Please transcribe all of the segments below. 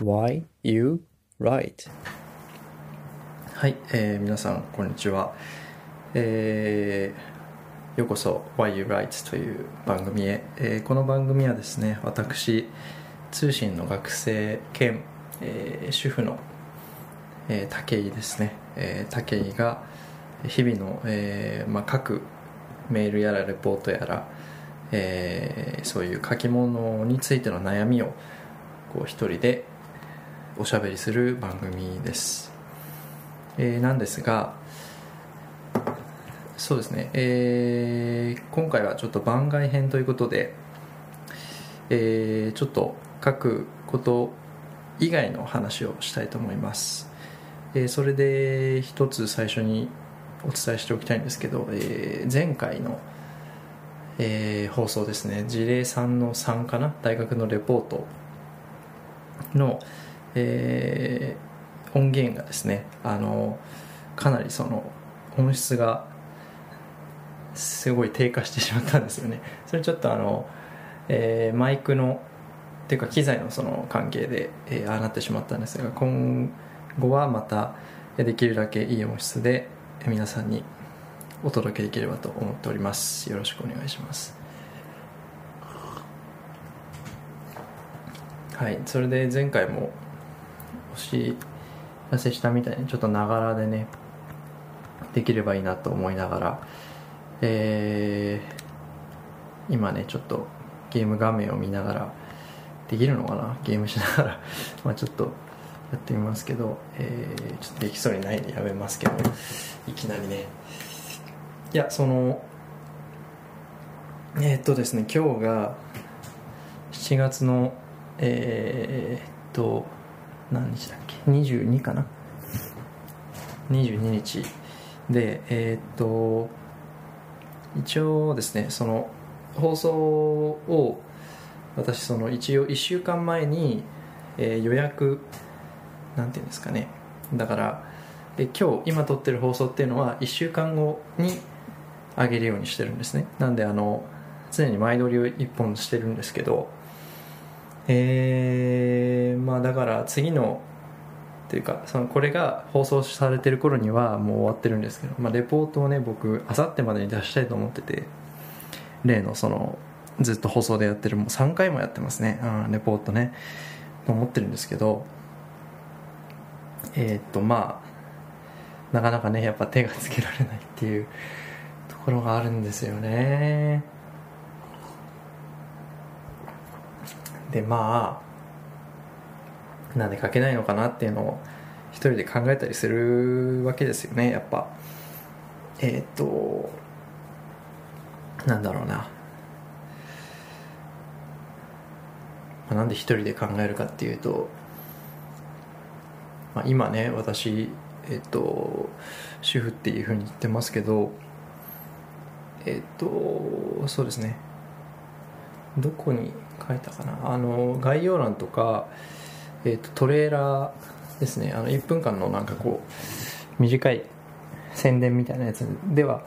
Why You Write? はい、えー皆さんこんにちは、えーようこそ Why You Write という番組へ、えーこの番組はですね私通信の学生兼、えー主婦の、えー武井ですね、えー武井が日々の、えーまあ、書くメールやらレポートやら、えーそういう書き物についての悩みをこう一人でおしゃべりする番組です、えーなんですがそうですね、えー今回はちょっと番外編ということで、えーちょっと書くこと以外の話をしたいと思います、えーそれで一つ最初にお伝えしておきたいんですけど、えー前回の、えー放送ですね。事例3の3かな？大学のレポートの、えー音源がですねあのかなりその音質がすごい低下してしまったんですよね。それちょっとあの、えーマイクのっていうか機材のその関係で、えーああなってしまったんですが今後はまたできるだけいい音質で皆さんにお届けできればと思っております。よろしくお願いします。はいそれで前回もお知らせしたみたいにちょっとながらでねできればいいなと思いながらえー今ねちょっとゲーム画面を見ながらできるのかな？ゲームしながら まあちょっとやってみますけど、えーちょっとできそうにないんでやめますけどいきなりね。いやそのえーっとですね今日が7月のえーっと何日だっけ？22かな？22日。でえーっと一応ですねその放送を私その一応1週間前に、えー予約なんていうんですかね。だからえ今日今撮ってる放送っていうのは1週間後に上げるようにしてるんですね。なんであの常に前撮りを1本してるんですけどえーまあだから次のっていうかそのこれが放送されてる頃にはもう終わってるんですけど、まあ、レポートをね僕あさってまでに出したいと思ってて例のそのずっと放送でやってるもう3回もやってますね、うん、レポートねと思ってるんですけどえーっとまあなかなかねやっぱ手がつけられないっていうところがあるんですよね。でまあなんで書けないのかなっていうのを一人で考えたりするわけですよねやっぱ。えーっとなんだろうな、まあなんで一人で考えるかっていうと、まあ、今ね私えっと主婦っていうふうに言ってますけどえっとそうですね。どこに書いたかな。あの概要欄とか、えっとトレーラーですね。あの1分間のなんかこう短い宣伝みたいなやつでは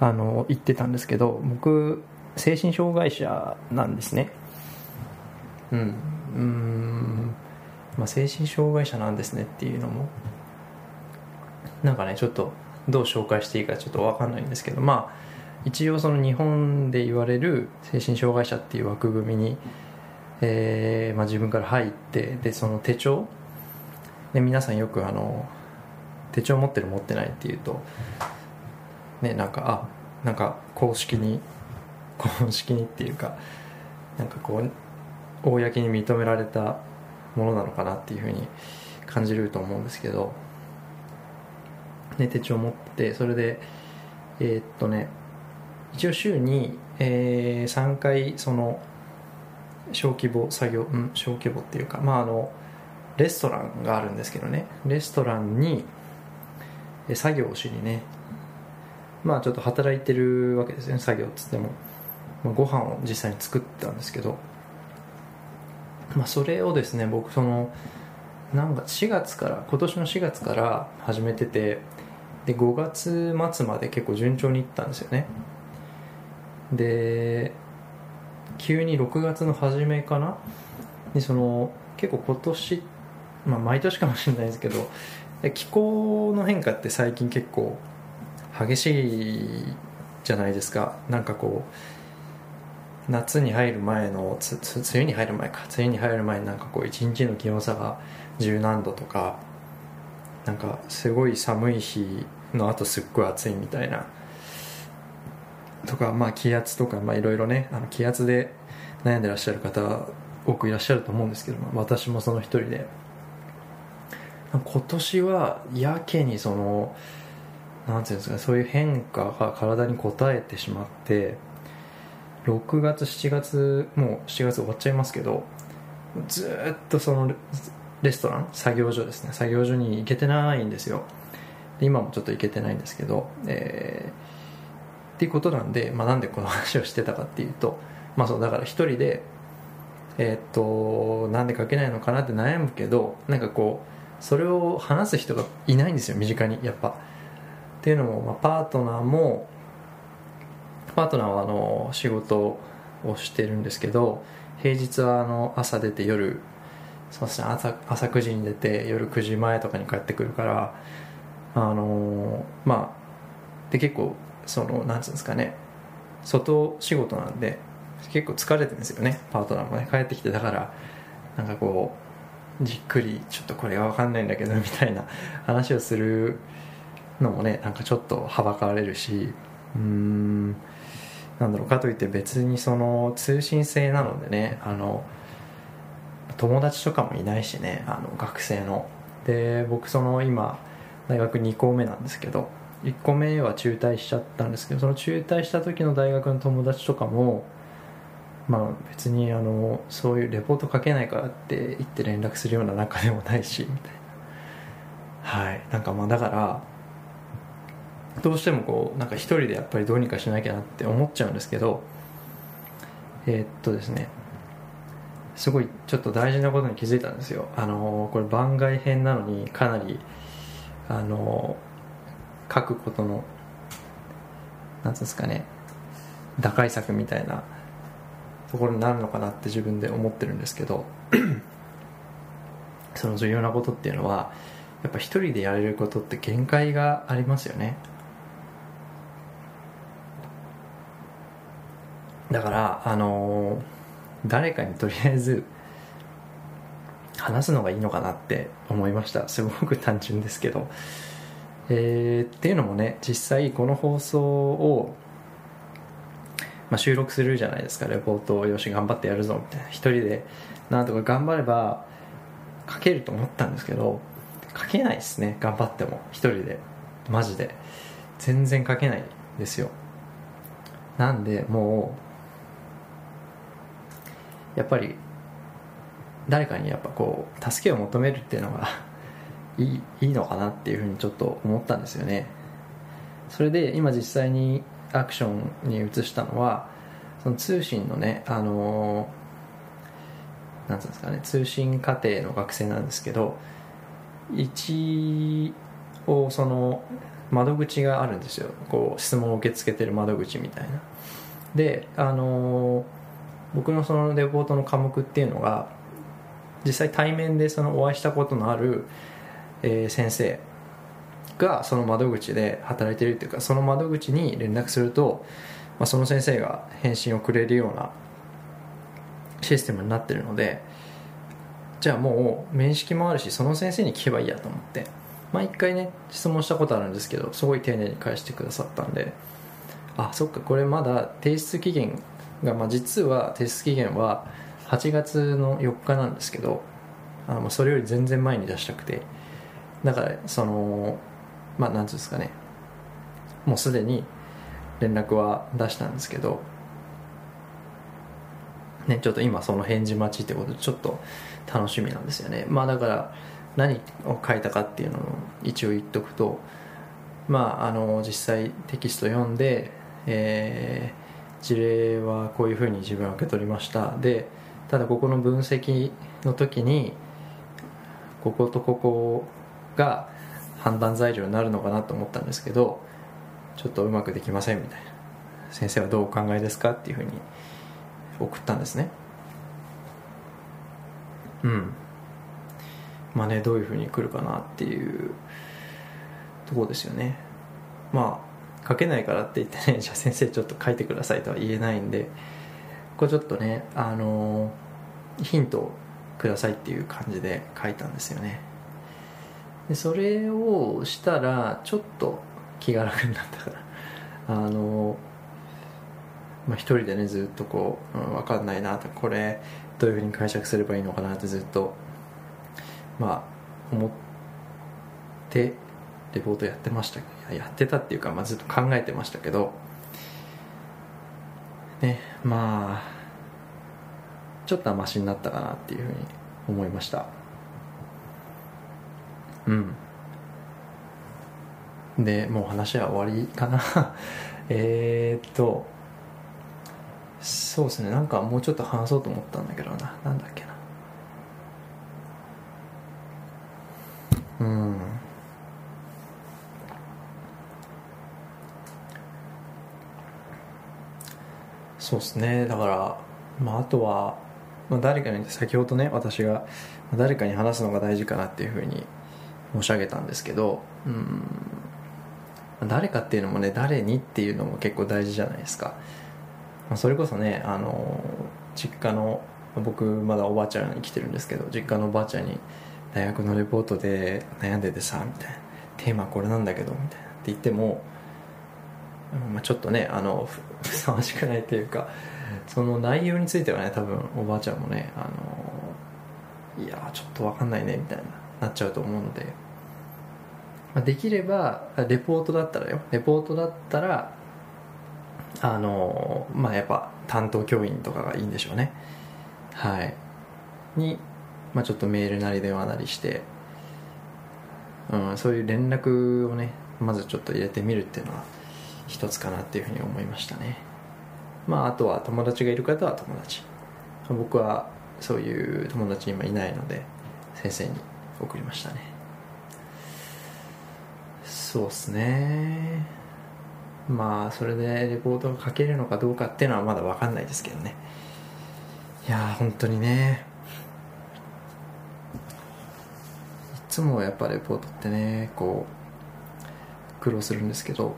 あの言ってたんですけど僕精神障害者なんですね。うん。うん、まあ、精神障害者なんですねっていうのもなんかねちょっとどう紹介していいかちょっと分かんないんですけどまあ一応その日本で言われる精神障害者っていう枠組みに、えーまあ、自分から入ってでその手帳で皆さんよくあの手帳持ってる持ってないっていうとねなんかあなんか公式に 公式にっていうかなんかこう公に認められたものなのかなっていうふうに感じると思うんですけど、ね、手帳持ってそれでえーっとね一応週に、えー3回その小規模作業、うん、小規模っていうかまああのレストランがあるんですけどね。レストランに作業をしにね。まあちょっと働いてるわけですね。作業っつっても、まあ、ご飯を実際に作ったんですけど。まあそれをですね僕そのなんか4月から今年の4月から始めててで5月末まで結構順調にいったんですよね。で急に6月の初めかな？にその結構今年まあ、毎年かもしれないですけど気候の変化って最近結構激しいじゃないですか。なんかこう夏に入る前のつつ梅雨に入る前か。梅雨に入る前になんかこう一日の気温差が十何度とかなんかすごい寒い日のあとすっごい暑いみたいなとかまあ気圧とかまあいろいろねあの気圧で悩んでらっしゃる方多くいらっしゃると思うんですけど、私もその一人で。今年はやけにそのなんていうんですかそういう変化が体に応えてしまって6月7月もう7月終わっちゃいますけどずっとそのレストラン作業所ですね。作業所に行けてないんですよ。今もちょっと行けてないんですけど、えー、っていうことなんで、まあ、なんでこの話をしてたかっていうと、まあ、そうだから一人でえー、っとなんで書けないのかなって悩むけどなんかこうそれを話す人がいないんですよ身近にやっぱ。っていうのも、まあ、パートナーもパートナーはあの仕事をしてるんですけど平日はあの朝出て夜そうですね朝朝9時に出て夜9時前とかに帰ってくるからあのまあで結構そのなんつうんですかね。外仕事なんで結構疲れてるんですよね。パートナーもね。帰ってきてだからなんかこうじっくりちょっとこれが分かんないんだけどみたいな 話をするのもねなんかちょっとはばかられるしうーんなんだろう。かといって別にその通信制なのでねあの友達とかもいないしねあの学生の。で僕その今大学2校目なんですけど1個目は中退しちゃったんですけどその中退した時の大学の友達とかもまあ別にあのそういうレポート書けないからって言って連絡するような仲でもないしみたいな。はい。なんかまあだからどうしてもこうなんか一人でやっぱりどうにかしなきゃなって思っちゃうんですけどえー、っとですね。すごいちょっと大事なことに気づいたんですよ。あのこれ番外編なのにかなりあの書くことのなんですかね打開策みたいなところになるのかなって自分で思ってるんですけど その重要なことっていうのはやっぱ一人でやれることって限界がありますよね。だからあの誰かにとりあえず話すのがいいのかなって思いました。すごく単純ですけど。えー、っていうのもね実際この放送をまあ、収録するじゃないですか。レポートをよし頑張ってやるぞみたいな。一人でなんとか頑張れば書けると思ったんですけど書けないですね。頑張っても。一人で。マジで。全然書けないですよ。なんでもうやっぱり誰かにやっぱこう助けを求めるっていうのがいいいいのかなっていうふうにちょっと思ったんですよね。それで今実際にアクションに移したのはその通信のねあのなんていうんですかね通信課程の学生なんですけど一応その窓口があるんですよ。こう質問を受け付けてる窓口みたいな。であの僕のそのレポートの科目っていうのが実際対面でそのお会いしたことのある、えー、先生がその窓口で働いてるっていうかその窓口に連絡すると、まあ、その先生が返信をくれるようなシステムになってるのでじゃあもう面識もあるしその先生に聞けばいいやと思って毎、まあ、回ね質問したことあるんですけどすごい丁寧に返してくださったんであそっかこれまだ提出期限が、まあ、実は提出期限は8月の4日なんですけどあのそれより全然前に出したくてだからそのまあ何ていうんですかね。もうすでに連絡は出したんですけどねちょっと今その返事待ちってことでちょっと楽しみなんですよね。まあだから何を書いたかっていうのを一応言っとくとまああの実際テキスト読んで、えー、事例はこういうふうに自分は受け取りました。でただここの分析の時にこことここが判断材料になるのかなと思ったんですけどちょっとうまくできませんみたいな。先生はどうお考えですかっていうふうに送ったんですね。うん。まあねどういうふうに来るかなっていうとこですよね。まあ書けないからって言ってね じゃあ先生ちょっと書いてくださいとは言えないんでこれちょっとねあのヒントをくださいっていう感じで書いたんですよね。でそれをしたらちょっと気が楽になったから。あのまあ、一人でねずっとこう、うん、分かんないなと。これどういうふうに解釈すればいいのかなってずっとまあ思ってレポートやってました。やってたっていうか、まあ、ずっと考えてましたけど。ねまあちょっとはマシになったかなっていうふうに思いました。うん。でもう話は終わりかな。えっとそうですね。なんかもうちょっと話そうと思ったんだけどな。なんだっけな。うん。そうですね。だからまああとは、まあ、誰かに先ほどね私が誰かに話すのが大事かなっていうふうに申し上げたんですけどうん誰かっていうのもね誰にっていうのも結構大事じゃないですか。まそれこそねあの実家の僕まだおばあちゃんに来てるんですけど実家のおばあちゃんに大学のレポートで悩んでてさみたいな。テーマこれなんだけどみたいな。って言っても、まあ、ちょっとねあのふさわしくないというかその内容についてはね多分おばあちゃんもねあのいやちょっと分かんないねみたいな。なっちゃうと思うので、まあ、できればレポートだったらよ。レポートだったらあのまあやっぱ担当教員とかがいいんでしょうね。はい。に、まあ、ちょっとメールなり電話なりして、うん、そういう連絡をねまずちょっと入れてみるっていうのは一つかなっていうふうに思いましたね。まああとは友達がいる方は友達。僕はそういう友達今いないので先生に。送りましたね。そうっすね。まあそれでレポートが書けるのかどうかっていうのはまだ分かんないですけどね。いや本当にね。いつもやっぱレポートってねこう苦労するんですけど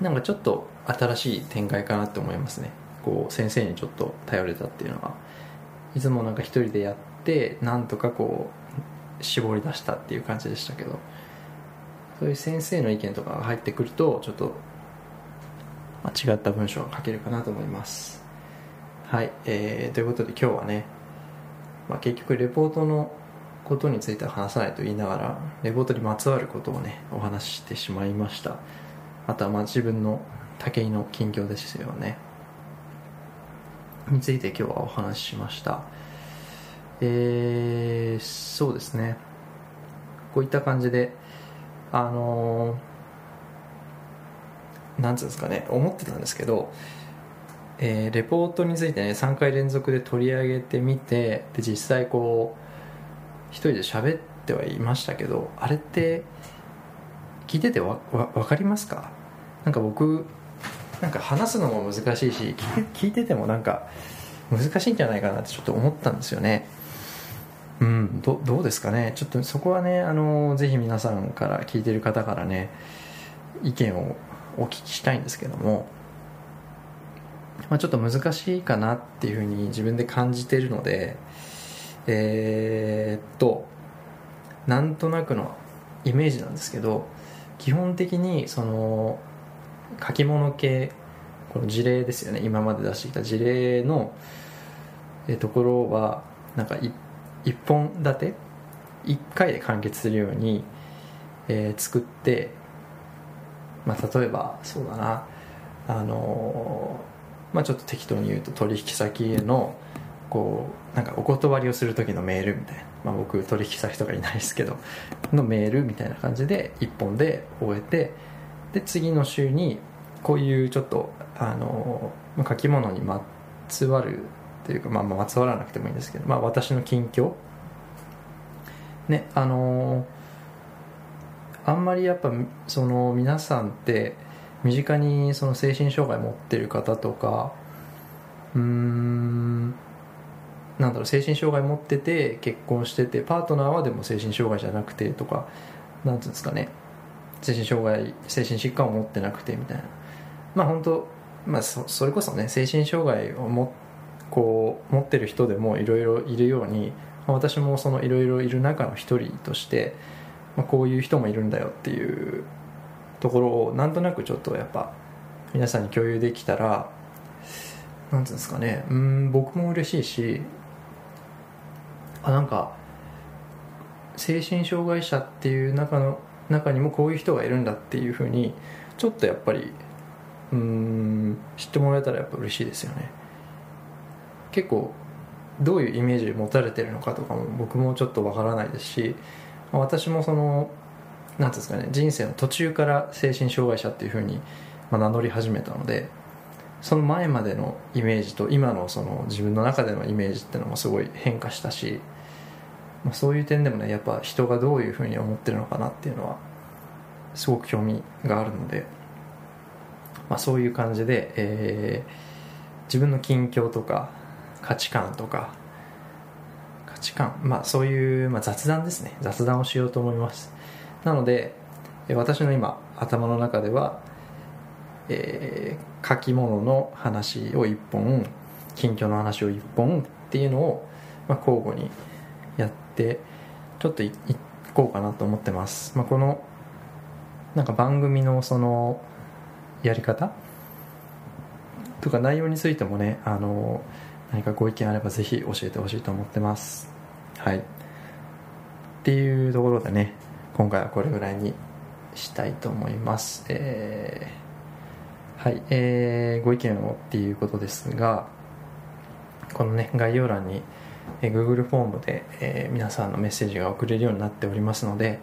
なんかちょっと新しい展開かなって思いますね。こう先生にちょっと頼れたっていうのは。いつもなんか一人でやってなんとかこう絞り出したっていう感じでしたけど。そういう先生の意見とかが入ってくるとちょっと違った文章が書けるかなと思います。はい、えー、ということで今日はね、まあ、結局レポートのことについては話さないと言いながらレポートにまつわることをねお話ししてしまいました。あとはまあ自分の武井の近況ですよね。について今日はお話ししました。えー、そうですね。こういった感じであのなんつうんですかね。思ってたんですけど、えー、レポートについてね3回連続で取り上げてみてで実際こう一人で喋ってはいましたけどあれって聞いててわわ分かりますか？なんか僕なんか話すのも難しいし聞いててもなんか難しいんじゃないかなってちょっと思ったんですよね。どどうですかね。ちょっとそこはねあのぜひ皆さんから聞いてる方からね意見をお聞きしたいんですけども、まあ、ちょっと難しいかなっていうふうに自分で感じてるのでえー、っとなんとなくのイメージなんですけど基本的にその書き物系この事例ですよね。今まで出してきた事例のところはなんか一1本立て1回で完結するように、えー、作って、まあ、例えばそうだなあの、まあ、ちょっと適当に言うと取引先へのこうなんかお断りをする時のメールみたいな、まあ、僕取引先とかいないですけどのメールみたいな感じで1本で終えてで次の週にこういうちょっとあのー、書き物にまつわるというか、まあ、まつわらなくてもいいんですけど、まあ、私の近況ねあのー、あんまりやっぱその皆さんって身近にその精神障害持ってる方とかうーんなんだろう精神障害持ってて結婚しててパートナーはでも精神障害じゃなくてとかなんていうんですかね精神障害精神疾患を持ってなくてみたいなまあ本当まあそそれこそね精神障害をもこう持ってる人でもいろいろいるように私もそのいろいろいる中の一人として、まあ、こういう人もいるんだよっていうところをなんとなくちょっとやっぱ皆さんに共有できたらなんていうんですかねうん僕も嬉しいしあなんか精神障害者っていう中の中にもこういう人がいるんだっていうふうにちょっとやっぱりうん知ってもらえたらやっぱ嬉しいですよね。結構どういうイメージ持たれてるのかとかも僕もちょっとわからないですし私もそのなんていうんですかね人生の途中から精神障害者っていうふうに名乗り始めたのでその前までのイメージと今のその自分の中でのイメージっていうのもすごい変化したし、まあ、そういう点でもねやっぱ人がどういうふうに思ってるのかなっていうのはすごく興味があるので、まあ、そういう感じで、えー自分の近況とか価値観とか価値観まあそういう、まあ、雑談ですね。雑談をしようと思います。なので私の今頭の中ではえー書き物の話を1本近況の話を1本っていうのを、まあ、交互にやってちょっといこうかなと思ってます、まあ、このなんか番組のそのやり方とか内容についてもねあの何かご意見あればぜひ教えてほしいと思ってます。はい。っていうところでね今回はこれぐらいにしたいと思います。えーはい、えーご意見をっていうことですがこのね概要欄に、えー Google フォームで、えー皆さんのメッセージが送れるようになっておりますので、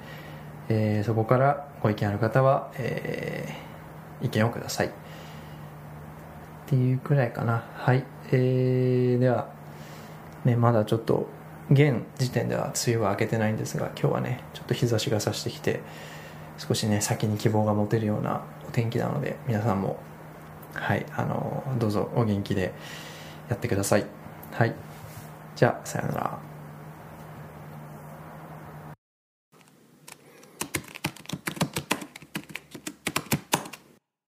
えーそこからご意見ある方は、えー意見をください。っていうくらいかな。はい、えーでは、ね、まだちょっと現時点では梅雨は明けてないんですが今日はねちょっと日差しが差してきて少しね先に希望が持てるようなお天気なので皆さんもはいあのどうぞお元気でやってください。はい。じゃあさようなら。